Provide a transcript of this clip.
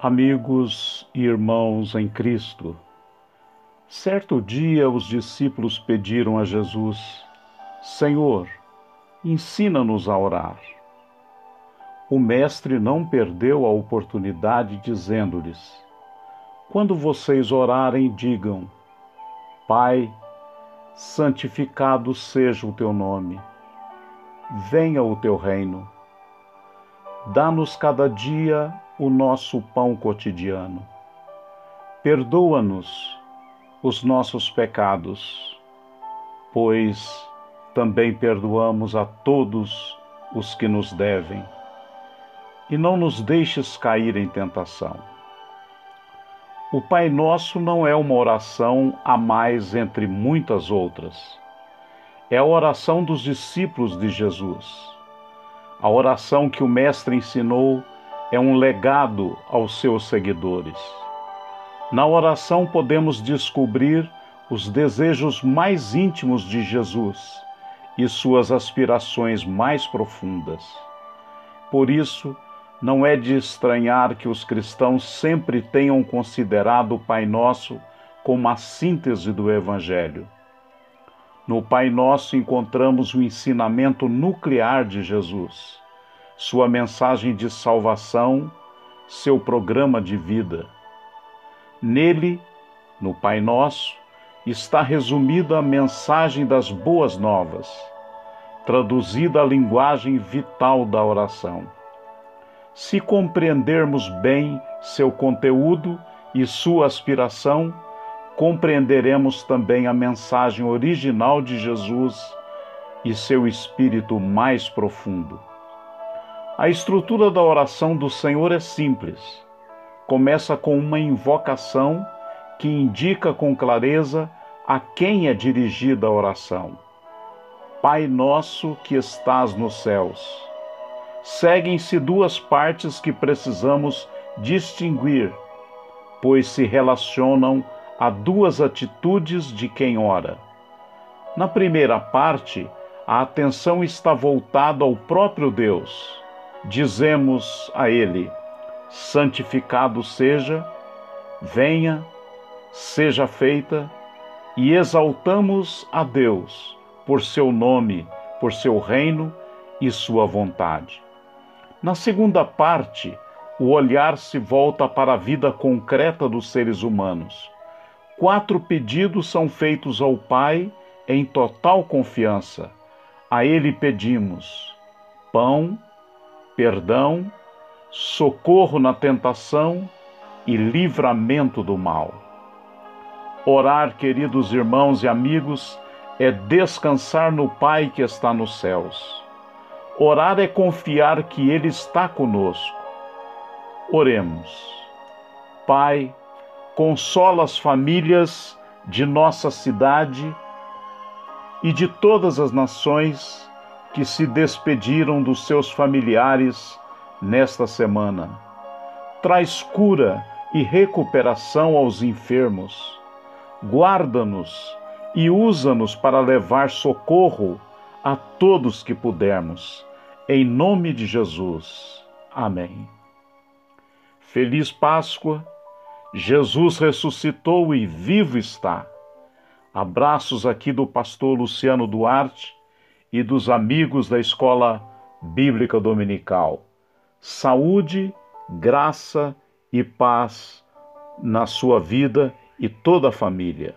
Amigos e irmãos em Cristo, certo dia os discípulos pediram a Jesus: Senhor, ensina-nos a orar. O Mestre não perdeu a oportunidade, dizendo-lhes: Quando vocês orarem, digam: Pai, santificado seja o teu nome, venha o teu reino. Dá-nos cada dia o nosso pão cotidiano. Perdoa-nos os nossos pecados, pois também perdoamos a todos os que nos devem. E não nos deixes cair em tentação. O Pai Nosso não é uma oração a mais entre muitas outras. É a oração dos discípulos de Jesus. A oração que o Mestre ensinou é um legado aos seus seguidores. Na oração podemos descobrir os desejos mais íntimos de Jesus e suas aspirações mais profundas. Por isso, não é de estranhar que os cristãos sempre tenham considerado o Pai Nosso como a síntese do Evangelho. No Pai Nosso encontramos o ensinamento nuclear de Jesus sua mensagem de salvação, seu programa de vida. Nele, no Pai Nosso, está resumida a mensagem das boas novas, traduzida a linguagem vital da oração. Se compreendermos bem seu conteúdo e sua aspiração, compreenderemos também a mensagem original de Jesus e seu espírito mais profundo. A estrutura da oração do Senhor é simples. Começa com uma invocação que indica com clareza a quem é dirigida a oração. Pai nosso que estás nos céus. Seguem-se duas partes que precisamos distinguir, pois se relacionam a duas atitudes de quem ora. Na primeira parte, a atenção está voltada ao próprio Deus dizemos a Ele: santificado seja, venha, seja feita, e exaltamos a Deus por seu nome, por seu reino e sua vontade. Na segunda parte, o olhar se volta para a vida concreta dos seres humanos. Quatro pedidos são feitos ao Pai em total confiança. A Ele pedimos pão, perdão, socorro na tentação e livramento do mal. Orar, queridos irmãos e amigos, é descansar no Pai que está nos céus. Orar é confiar que Ele está conosco. Oremos. Pai, consola as famílias de nossa cidade e de todas as nações que se despediram dos seus familiares nesta semana. Traz cura e recuperação aos enfermos. Guarda-nos e usa-nos para levar socorro a todos que pudermos. Em nome de Jesus. Amém. Feliz Páscoa. Jesus ressuscitou e vivo está. Abraços aqui do pastor Luciano Duarte e dos amigos da Escola Bíblica Dominical. Saúde, graça e paz na sua vida e toda a família.